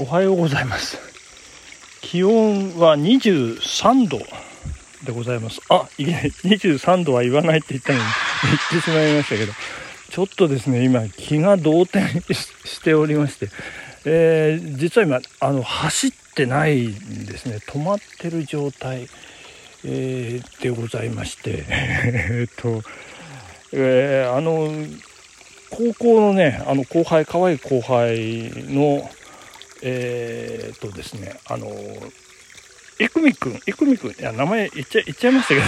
おはようございます。気温は23度でございます。あいけない23度は言わないって言ったのに言ってしまいましたけどちょっとですね今気が動転しておりまして、えー、実は今あの走ってないんですね。止まってる状態、えー、でございましてえっと、えー、あの高校のねあの後輩可愛い後輩のえー、っとですねあのいくみくんいくみくんいや名前言っちゃ言っちゃいましたけど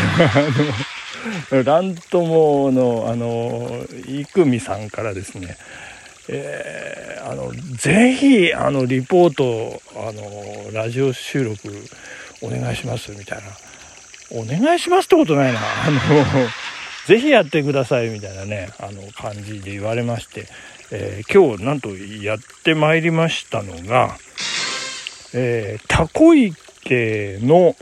あのラントモのあのいくみさんからですねえー、あのぜひあのリポートあのラジオ収録お願いしますみたいな。お願いしますってことないなあのぜひやってくださいみたいなねあの感じで言われまして、えー、今日なんとやってまいりましたのが、えー、タコ池の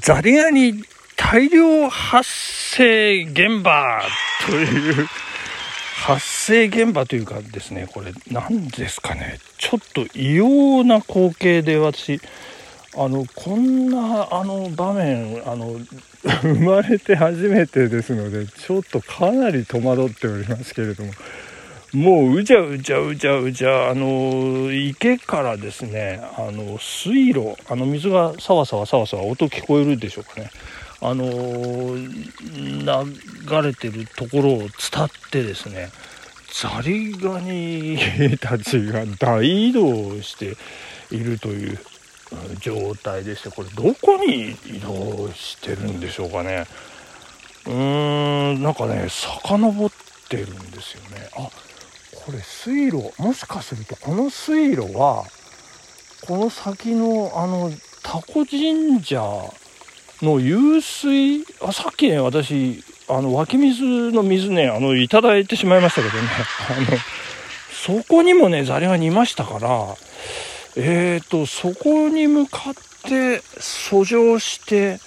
ザリガニ大量発生現場という発生現場というかですねこれ何ですかね。ちょっと異様な光景で私あのこんなあの場面あの 生まれて初めてですのでちょっとかなり戸惑っておりますけれども。もううじゃうじゃうじゃうじゃあの池からですねあの水路あの水がさわさわさわさわ音聞こえるでしょうかね。あの流れてるところを伝ってですねザリガニたちが大移動しているという状態でしてこれどこに移動してるんでしょうかね。うーんなんかね遡ってるんですよね。あこれ水路もしかするとこの水路はこの先のあのタコ神社の湧水あさっきね私あの湧き水の水ねあのいただいてしまいましたけどね。あのそこにもねザリガニいましたからえーと、そこに向かって遡上して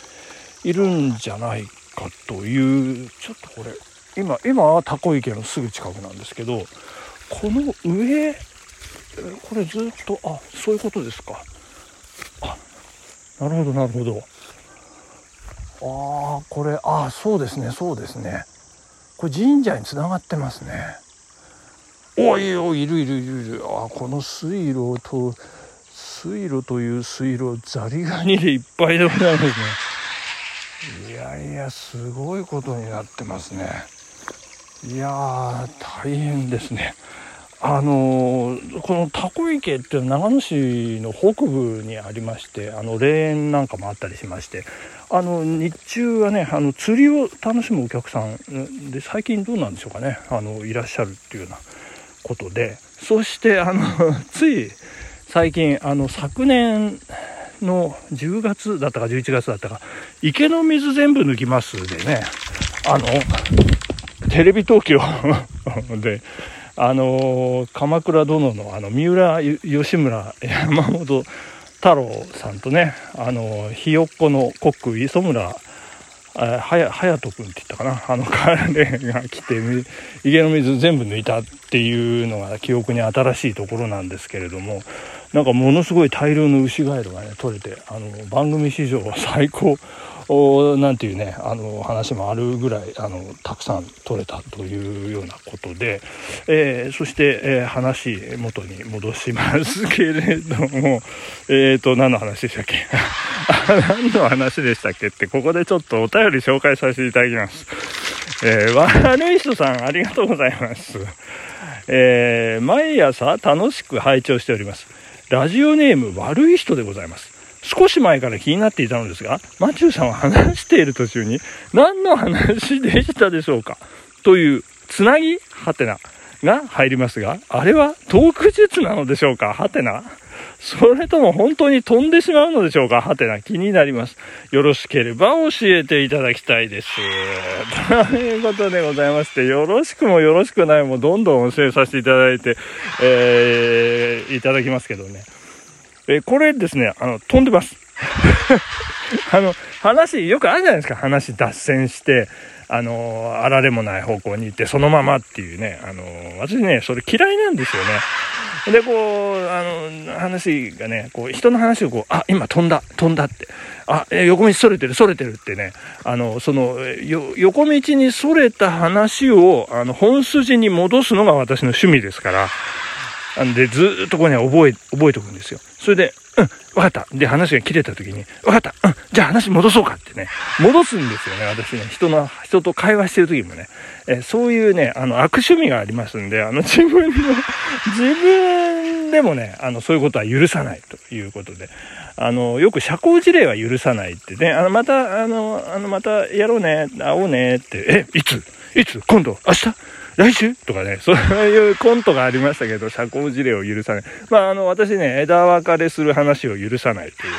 いるんじゃないかというちょっとこれ今今はタコ池のすぐ近くなんですけどこの上これずっとあそういうことですか。あなるほどなるほど。ああこれあそうですねそうですね。これ神社につながってますね。おいおいいるいるいるいる。あこの水路と水路という水路ザリガニでいっぱいでございますね。いやいやすごいことになってますね。いやー大変ですね。あのこのタコ池っていうのは長野市の北部にありましてあの霊園なんかもあったりしましてあの日中はねあの釣りを楽しむお客さんで最近どうなんでしょうかねあのいらっしゃるっていうようなことでそしてあの つい最近あの昨年の10月だったか11月だったか池の水全部抜きますでねあのテレビ東京 であの鎌倉殿のあの三浦義村山本太郎さんとねあのひよっこのコック磯村はや隼人君って言ったかな？あの彼が来て池の水全部抜いたっていうのが記憶に新しいところなんですけれどもなんかものすごい大量の牛ガエルがね取れてあの番組史上最高。おなんていうねあの話もあるぐらいあのたくさん取れたというようなことで、えー、そして、えー、話元に戻しますけれども えっ、ー、と何の話でしたっけ？何の話でしたっけってここでちょっとお便り紹介させていただきます。えー、悪い人さんありがとうございます。えー、毎朝楽しく拝聴しております。ラジオネーム悪い人でございます。少し前から気になっていたのですが、マチューさんは話している途中に何の話でしたでしょうか？というつなぎはてなが入りますが、あれはトーク術なのでしょうか？はてなそれとも本当に飛んでしまうのでしょうか？はてな気になります。よろしければ教えていただきたいです。ということでございまして、よろしくもよろしくないもどんどん教えさせていただいて、えー、いただきますけどね。えこれですね、あの、飛んでます。あの、話、よくあるじゃないですか。話脱線して、あの、あられもない方向に行って、そのままっていうね、あの、私ね、それ嫌いなんですよね。でこうあの話がねこう人の話をこう「あ今飛んだ飛んだ」って「あえ横道それてるそれてる」ってねあのその横道にそれた話をあの本筋に戻すのが私の趣味ですから。んでずっとこうね覚え覚えておくんですよ。それでうん、わかった。で、話が切れた時に、わかった。うん、じゃあ話戻そうかってね、戻すんですよね、私ね。人の、人と会話してる時もね。えそういうね、あの、悪趣味がありますんで、あの、自分の、自分でもね、あの、そういうことは許さないということで、あの、よく社交辞令は許さないってね、あの、また、あの、あの、またやろうね、会おうねって、え、いつ？いつ？今度？明日？来週？とかね、そういうコントがありましたけど、社交辞令を許さない。まあ、あの、私ね、枝分かれする話を許さないというね、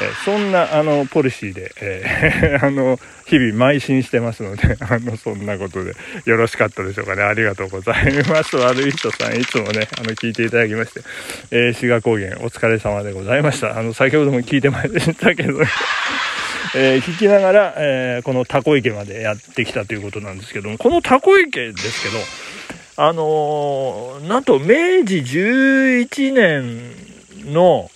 えそんな、あの、ポリシーで、えー、あの、日々邁進してますので、あの、そんなことでよろしかったでしょうかね。ありがとうございます。悪い人さん、いつもね、あの、聞いていただきまして、えー、志賀高原、お疲れ様でございました。あの、先ほども聞いてまいりましたけど、えー、聞きながら、えー、このタコ池までやってきたということなんですけども、このタコ池ですけど、あのー、なんと明治11年の、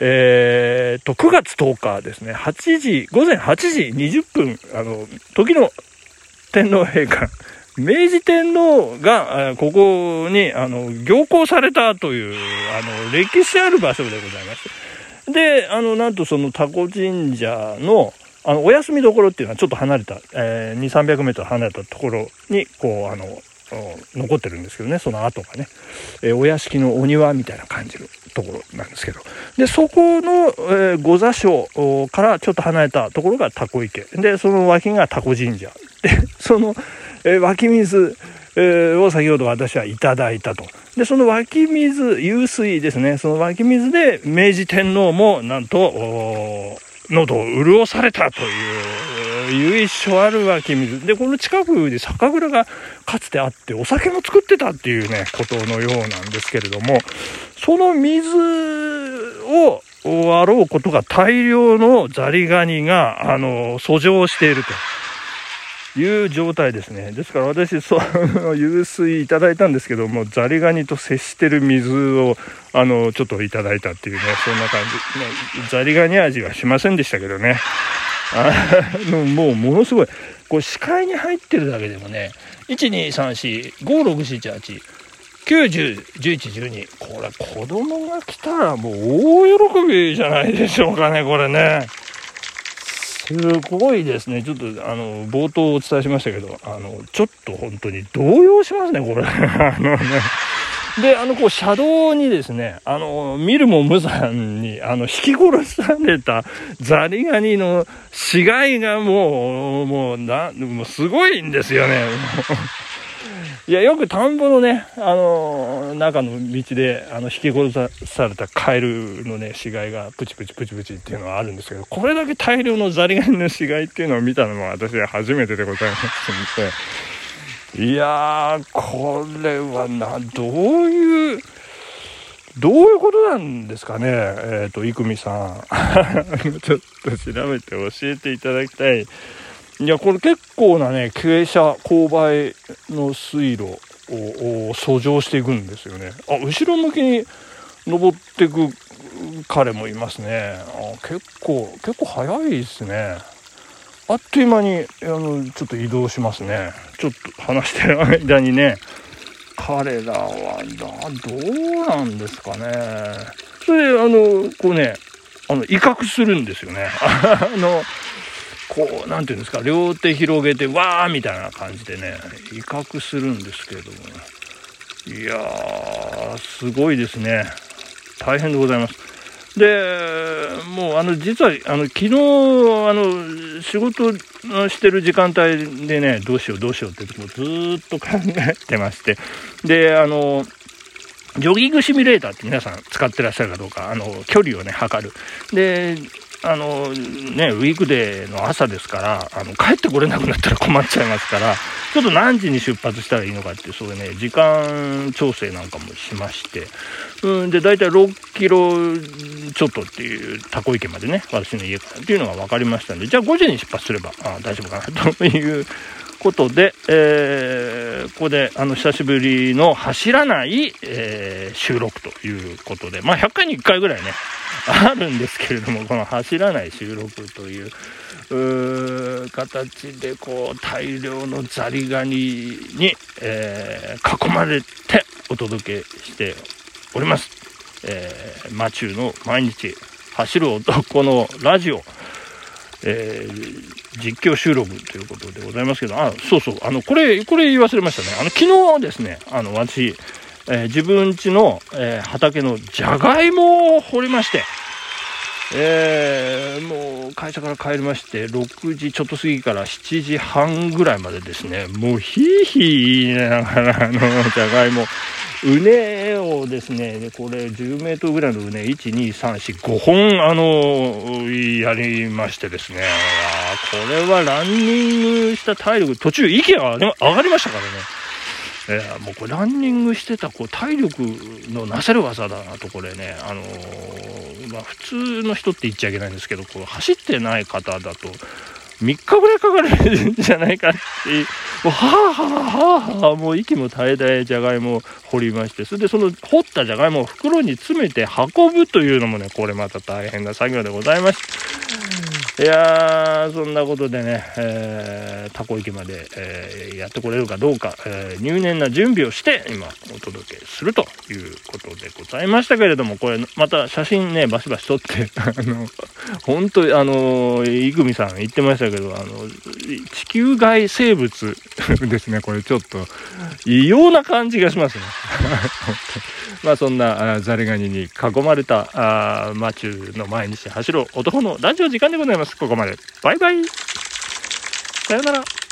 えー、と、9月10日ですね、8時、午前8時20分、あの、時の天皇陛下、明治天皇が、ここに、あの、行幸されたという、あの、歴史ある場所でございます。で、あの、なんとそのタコ神社の、あの、お休みどころっていうのはちょっと離れた、えー、2、300メートル離れたところに、こう、あの、残ってるんですけどね、その後がね、えー、お屋敷のお庭みたいな感じのところなんですけど、で、そこの、えー、御座所からちょっと離れたところがタコ池。で、その脇がタコ神社。で、その、えー、湧き水、を先ほど私はいただいたと。で、その湧き水、湧水ですね、その湧き水で明治天皇もなんと、喉を潤されたという由緒ある湧き水。で、この近くで酒蔵がかつてあってお酒も作ってたっていうね、ことのようなんですけれども、その水を割ろうことが大量のザリガニが、あの、遡上していると。いう状態ですね。ですから私、その、湧水いただいたんですけども、ザリガニと接してる水を、あの、ちょっといただいたっていうね、そんな感じ。ザリガニ味はしませんでしたけどね。あの、もうものすごい。これ視界に入ってるだけでもね、1、2、3、4、5、6、7、8、9、10、11、12。これ子供が来たらもう大喜びじゃないでしょうかね、これね。すごいですね。ちょっと、あの、冒頭お伝えしましたけど、あの、ちょっと本当に動揺しますね、これ。あのね。で、あの、こう、車道にですね、あの、見るも無残に、あの、引き殺されたザリガニの死骸がもう、もう、な、もうすごいんですよね。いや、よく田んぼのね、あのー、中の道で、あの、引き殺されたカエルのね、死骸がプチプチプチプチっていうのはあるんですけど、これだけ大量のザリガニの死骸っていうのを見たのも私は初めてでございますので、いやー、これはな、どういう、どういうことなんですかね、えっ、ー、と、いくみさん。ちょっと調べて教えていただきたい。いや、これ結構なね、傾斜、勾配の水路を遡上していくんですよね。あ、後ろ向きに登っていく彼もいますね。あ結構、結構早いですね。あっという間に、あの、ちょっと移動しますね。ちょっと話してる間にね、彼らはどうなんですかね。それで、あの、こうね、あの、威嚇するんですよね。あの、こう、なんていうんですか、両手広げて、わーみたいな感じでね、威嚇するんですけれども、いやー、すごいですね。大変でございます。で、もう、あの、実は、あの、昨日、あの、仕事してる時間帯でね、どうしよう、どうしようって、もうずっと考えてまして、で、あの、ジョギングシミュレーターって皆さん使ってらっしゃるかどうか、あの、距離をね、測る。で、あのね、ウィークデーの朝ですから、あの、帰ってこれなくなったら困っちゃいますから、ちょっと何時に出発したらいいのかって、そういうね、時間調整なんかもしまして、うん、で、大体6キロちょっとっていうタコ池までね、私の家からっていうのが分かりましたんで、じゃあ5時に出発すれば、あ大丈夫かなということで、えー、ここであの久しぶりの走らない、えー、収録ということで、まあ、100回に1回ぐらいね、あるんですけれども、この走らない収録というう形でこう大量のザリガニに、えー、囲まれてお届けしております。えー、マチューの毎日走る男のラジオ、えー、実況収録ということでございますけど、あ、そうそう、あの、これ、これ言い忘れましたね。あの、昨日ですね、あの、私、えー、自分家の、えー、畑のじゃがいもを掘りまして、えー、もう会社から帰りまして6時ちょっと過ぎから7時半ぐらいまでですねもうヒーヒー言いながらあのじゃがいもうねをですねこれ10メートルぐらいのうね12345本あのやりましてですね。これはランニングした体力途中息が上がりましたからね。えー、もうこれランニングしてたこう体力のなせる技だなとこれね、あのー、まあ、普通の人って言っちゃいけないんですけどこう走ってない方だと3日ぐらいかかるんじゃないかってもうはあはあはあはあもう息も絶え絶えじゃがいもを掘りましてそれでその掘ったじゃがいもを袋に詰めて運ぶというのもねこれまた大変な作業でございました。いやー、そんなことでね、えー、タコ池まで、えー、やってこれるかどうか、えー、入念な準備をして、今、お届けするということでございましたけれども、これ、また写真ね、バシバシ撮って、あの、本当あの、いぐみさん言ってましたけど、あの、地球外生物ですね、これちょっと、異様な感じがしますね。まあそんなザリガニに囲まれたあマチューの毎日走ろう男のラジオ時間でございます。ここまで。バイバイ。さよなら。